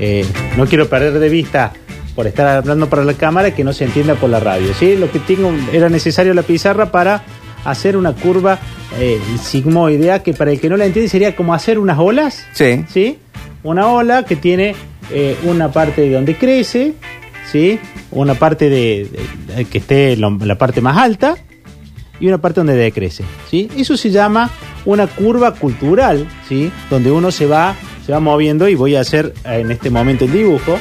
eh, no quiero perder de vista por estar hablando para la cámara que no se entienda por la radio. ¿sí? Lo que tengo era necesario la pizarra para hacer una curva eh, sigmoidea que para el que no la entiende sería como hacer unas olas. Sí. ¿sí? Una ola que tiene eh, una parte donde crece, ¿sí? Una parte de, de- de- que esté lo- la parte más alta y una parte donde decrece, ¿sí? Eso se llama una curva cultural, ¿sí? Donde uno se va se va moviendo y voy a hacer eh, en este momento el dibujo.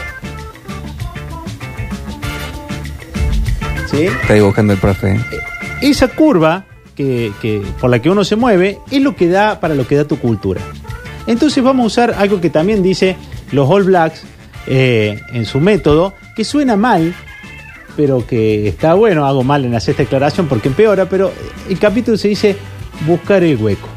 ¿Sí? Está dibujando el profe. esa curva que, que- por la que uno se mueve es lo que da para lo que da tu cultura. Entonces vamos a usar algo que también dice los All Blacks eh, en su método, que suena mal, pero que está bueno, hago mal en hacer esta declaración porque empeora, pero el capítulo se dice buscar el hueco.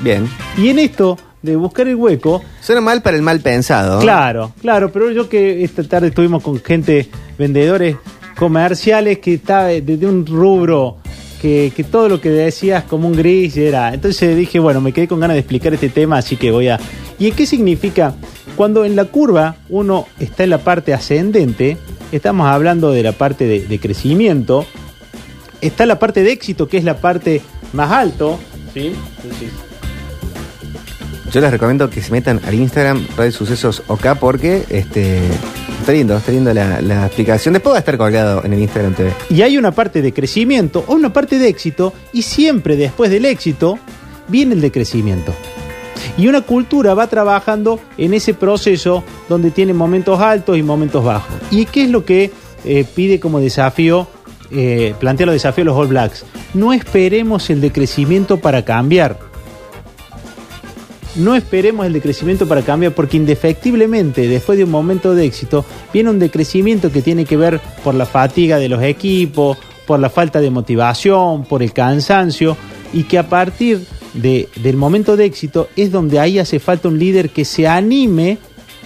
Bien. Y en esto de buscar el hueco, Suena mal para el mal pensado. Claro, claro, pero yo que esta tarde estuvimos con gente, vendedores comerciales que está de, de un rubro que, que todo lo que decías como un gris era. Entonces dije, bueno, me quedé con ganas de explicar este tema, así que voy a... ¿Y qué significa? Cuando en la curva uno está en la parte ascendente, estamos hablando de la parte de, de crecimiento, está la parte de éxito, que es la parte más alto, ¿sí? Entonces, Yo les recomiendo que se metan al Instagram Radio Sucesos OK porque este está lindo, está lindo la, la explicación. Después va a estar colgado en el Instagram TV. Y hay una parte de crecimiento o una parte de éxito y siempre después del éxito viene el decrecimiento. Y una cultura va trabajando en ese proceso donde tiene momentos altos y momentos bajos. ¿Y qué es lo que eh, pide como desafío, eh, plantea los desafíos los All Blacks? No esperemos el decrecimiento para cambiar. No esperemos el decrecimiento para cambiar porque indefectiblemente después de un momento de éxito viene un decrecimiento que tiene que ver por la fatiga de los equipos, por la falta de motivación, por el cansancio y que a partir de- del momento de éxito es donde ahí hace falta un líder que se anime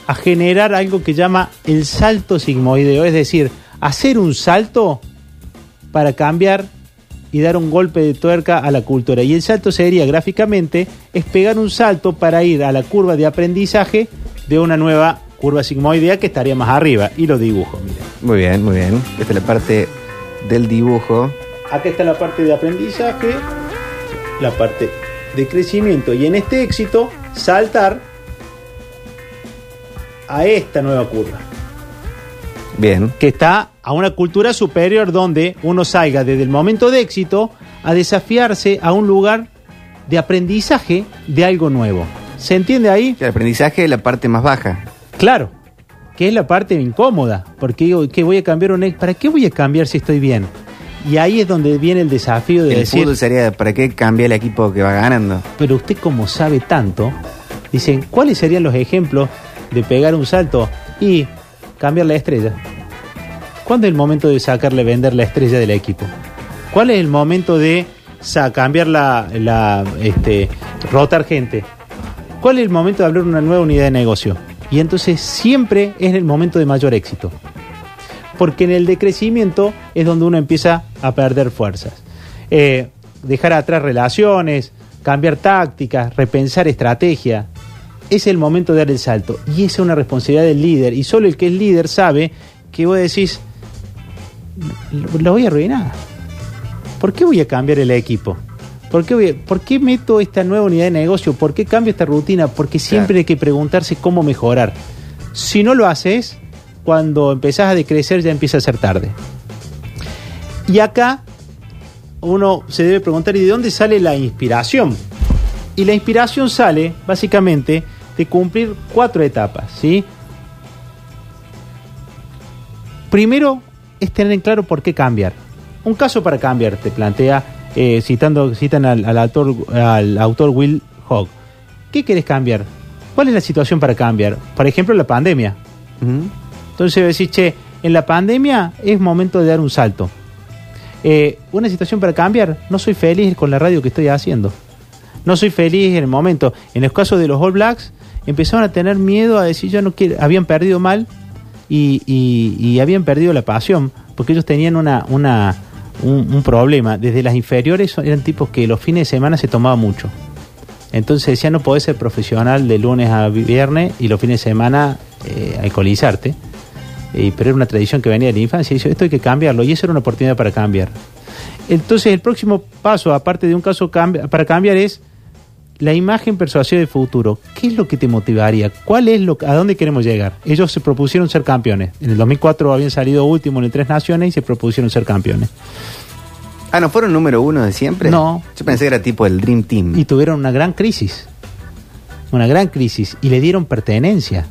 a generar algo que llama el salto sigmoideo, es decir, hacer un salto para cambiar y dar un golpe de tuerca a la cultura. Y el salto sería gráficamente es pegar un salto para ir a la curva de aprendizaje de una nueva curva sigmoidea que estaría más arriba. Y lo dibujo, miren. Muy bien, muy bien. Esta es la parte del dibujo. Acá está la parte de aprendizaje, la parte de crecimiento. Y en este éxito, saltar a esta nueva curva. Bien. que está a una cultura superior donde uno salga desde el momento de éxito a desafiarse a un lugar de aprendizaje de algo nuevo. ¿Se entiende ahí? El aprendizaje es la parte más baja. Claro, que es la parte incómoda, porque digo, ¿qué voy a cambiar un ex? ¿Para qué voy a cambiar si estoy bien? Y ahí es donde viene el desafío de El decir, fútbol sería para qué cambia el equipo que va ganando. pero usted como sabe tanto, dicen, ¿cuáles serían los ejemplos de pegar un salto y cambiar la estrella? ¿Cuándo es el momento de sacarle, vender la estrella del equipo? ¿Cuál es el momento de cambiar la, este, rotar gente? ¿Cuál es el momento de abrir una nueva unidad de negocio? Y entonces siempre es el momento de mayor éxito. Porque en el decrecimiento es donde uno empieza a perder fuerzas. Eh, dejar atrás relaciones, cambiar tácticas, repensar estrategia. Es el momento de dar el salto. Y esa es una responsabilidad del líder. Y solo el que es líder sabe que vos decís, lo, voy a arruinar. ¿Por qué voy a cambiar el equipo? ¿Por qué, voy a- ¿Por qué meto esta nueva unidad de negocio? ¿Por qué cambio esta rutina? Porque siempre Claro. hay que preguntarse cómo mejorar. Si no lo haces, cuando empezás a decrecer ya empieza a ser tarde. Y acá uno se debe preguntar, ¿y de dónde sale la inspiración? Y la inspiración sale básicamente de cumplir cuatro etapas, ¿sí? Primero es tener en claro por qué cambiar. Un caso para cambiar, te plantea, eh, citando, citan al, al autor, al autor Will Hogg. ¿Qué querés cambiar? ¿Cuál es la situación para cambiar? Por ejemplo, la pandemia. Entonces decís, che, en la pandemia es momento de dar un salto. Eh, una situación para cambiar, no soy feliz con la radio que estoy haciendo. No soy feliz en el momento. En el caso de los All Blacks, empezaron a tener miedo a decir, yo no quiero, habían perdido mal y, y- y habían perdido la pasión, porque ellos tenían una, una, un, problema. Desde las inferiores eran tipos que los fines de semana se tomaba mucho. Entonces decían, no podés ser profesional de lunes a viernes y los fines de semana eh, alcoholizarte, pero era una tradición que venía de la infancia, y dice, esto hay que cambiarlo, y eso era una oportunidad para cambiar. Entonces el próximo paso, aparte de un caso para cambiar, es la imagen persuasiva del futuro. ¿Qué es lo que te motivaría? ¿Cuál es lo, ¿A dónde queremos llegar? Ellos se propusieron ser campeones. En el 2004 habían salido último en Tres Naciones y se propusieron ser campeones. Ah, ¿no fueron número uno de siempre? No. Yo pensé que era tipo el Dream Team. y tuvieron una gran crisis. Una gran crisis. Y le dieron pertenencia.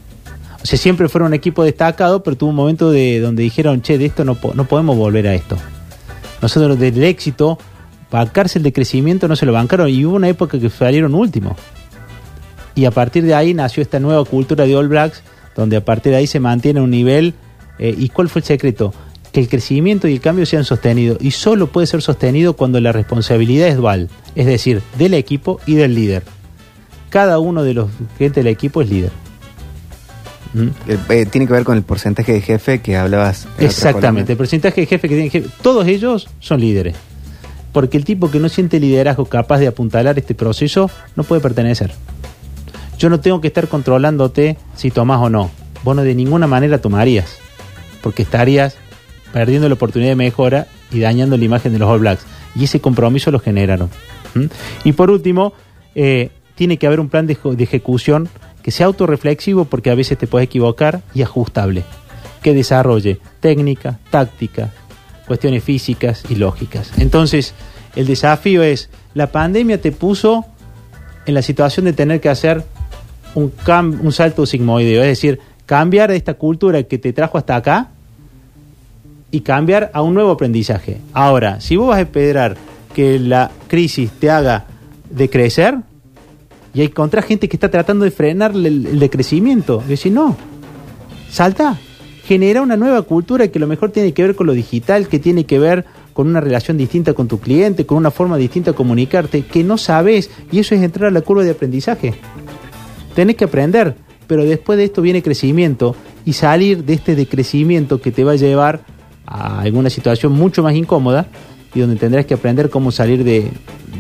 O sea, siempre fueron un equipo destacado, pero tuvo un momento de donde dijeron, che, de esto no, po- no podemos volver a esto. Nosotros del éxito, bancarse el de crecimiento no se lo bancaron y hubo una época que salieron último. Y a partir de ahí nació esta nueva cultura de All Blacks, donde a partir de ahí se mantiene un nivel. eh, ¿Y cuál fue el secreto? Que el crecimiento y el cambio sean sostenidos. Y solo puede ser sostenido cuando la responsabilidad es dual, es decir, del equipo y del líder. Cada uno de los gente del equipo es líder. ¿Mm? Eh, eh, tiene que ver con el porcentaje de jefe que hablabas. Exactamente, el porcentaje de jefe que tienen jefe, todos ellos son líderes. Porque el tipo que no siente liderazgo capaz de apuntalar este proceso no puede pertenecer. Yo no tengo que estar controlándote si tomás o no. Vos no de ninguna manera tomarías. Porque estarías perdiendo la oportunidad de mejora y dañando la imagen de los All Blacks. Y ese compromiso lo generaron. Y por último, eh, tiene que haber un plan de, de ejecución que sea autorreflexivo porque a veces te puedes equivocar y ajustable. Que desarrolle técnica, táctica, cuestiones físicas y lógicas. Entonces, el desafío es, la pandemia te puso en la situación de tener que hacer un, cam- un salto sigmoideo, es decir, cambiar esta cultura que te trajo hasta acá y cambiar a un nuevo aprendizaje. Ahora, si vos vas a esperar que la crisis te haga decrecer, y hay contra gente que está tratando de frenar el, el decrecimiento, decir, no, salta, genera una nueva cultura que a lo mejor tiene que ver con lo digital, que tiene que ver con una relación distinta con tu cliente, con una forma distinta de comunicarte, que no sabes, y eso es entrar a la curva de aprendizaje. Tenés que aprender, pero después de esto viene crecimiento y salir de este decrecimiento que te va a llevar a alguna situación mucho más incómoda y donde tendrás que aprender cómo salir de,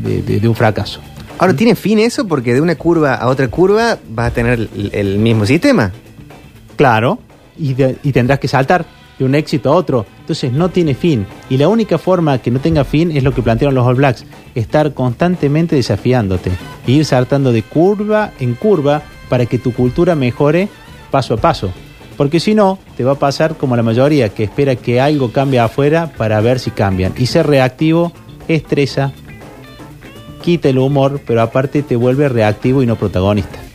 de- de- de un fracaso. Ahora, ¿tiene fin eso? Porque de una curva a otra curva vas a tener el, el mismo sistema. Claro, y, tendrás que saltar de un éxito a otro. Entonces no tiene fin. Y la única forma que no tenga fin es lo que plantearon los All Blacks, estar constantemente desafiándote, e ir saltando de curva en curva para que tu cultura mejore paso a paso. Porque si no, te va a pasar como la mayoría, que espera que algo cambie afuera para ver si cambian. Y ser reactivo estresa, quita el humor, pero aparte te vuelve reactivo y no protagonista.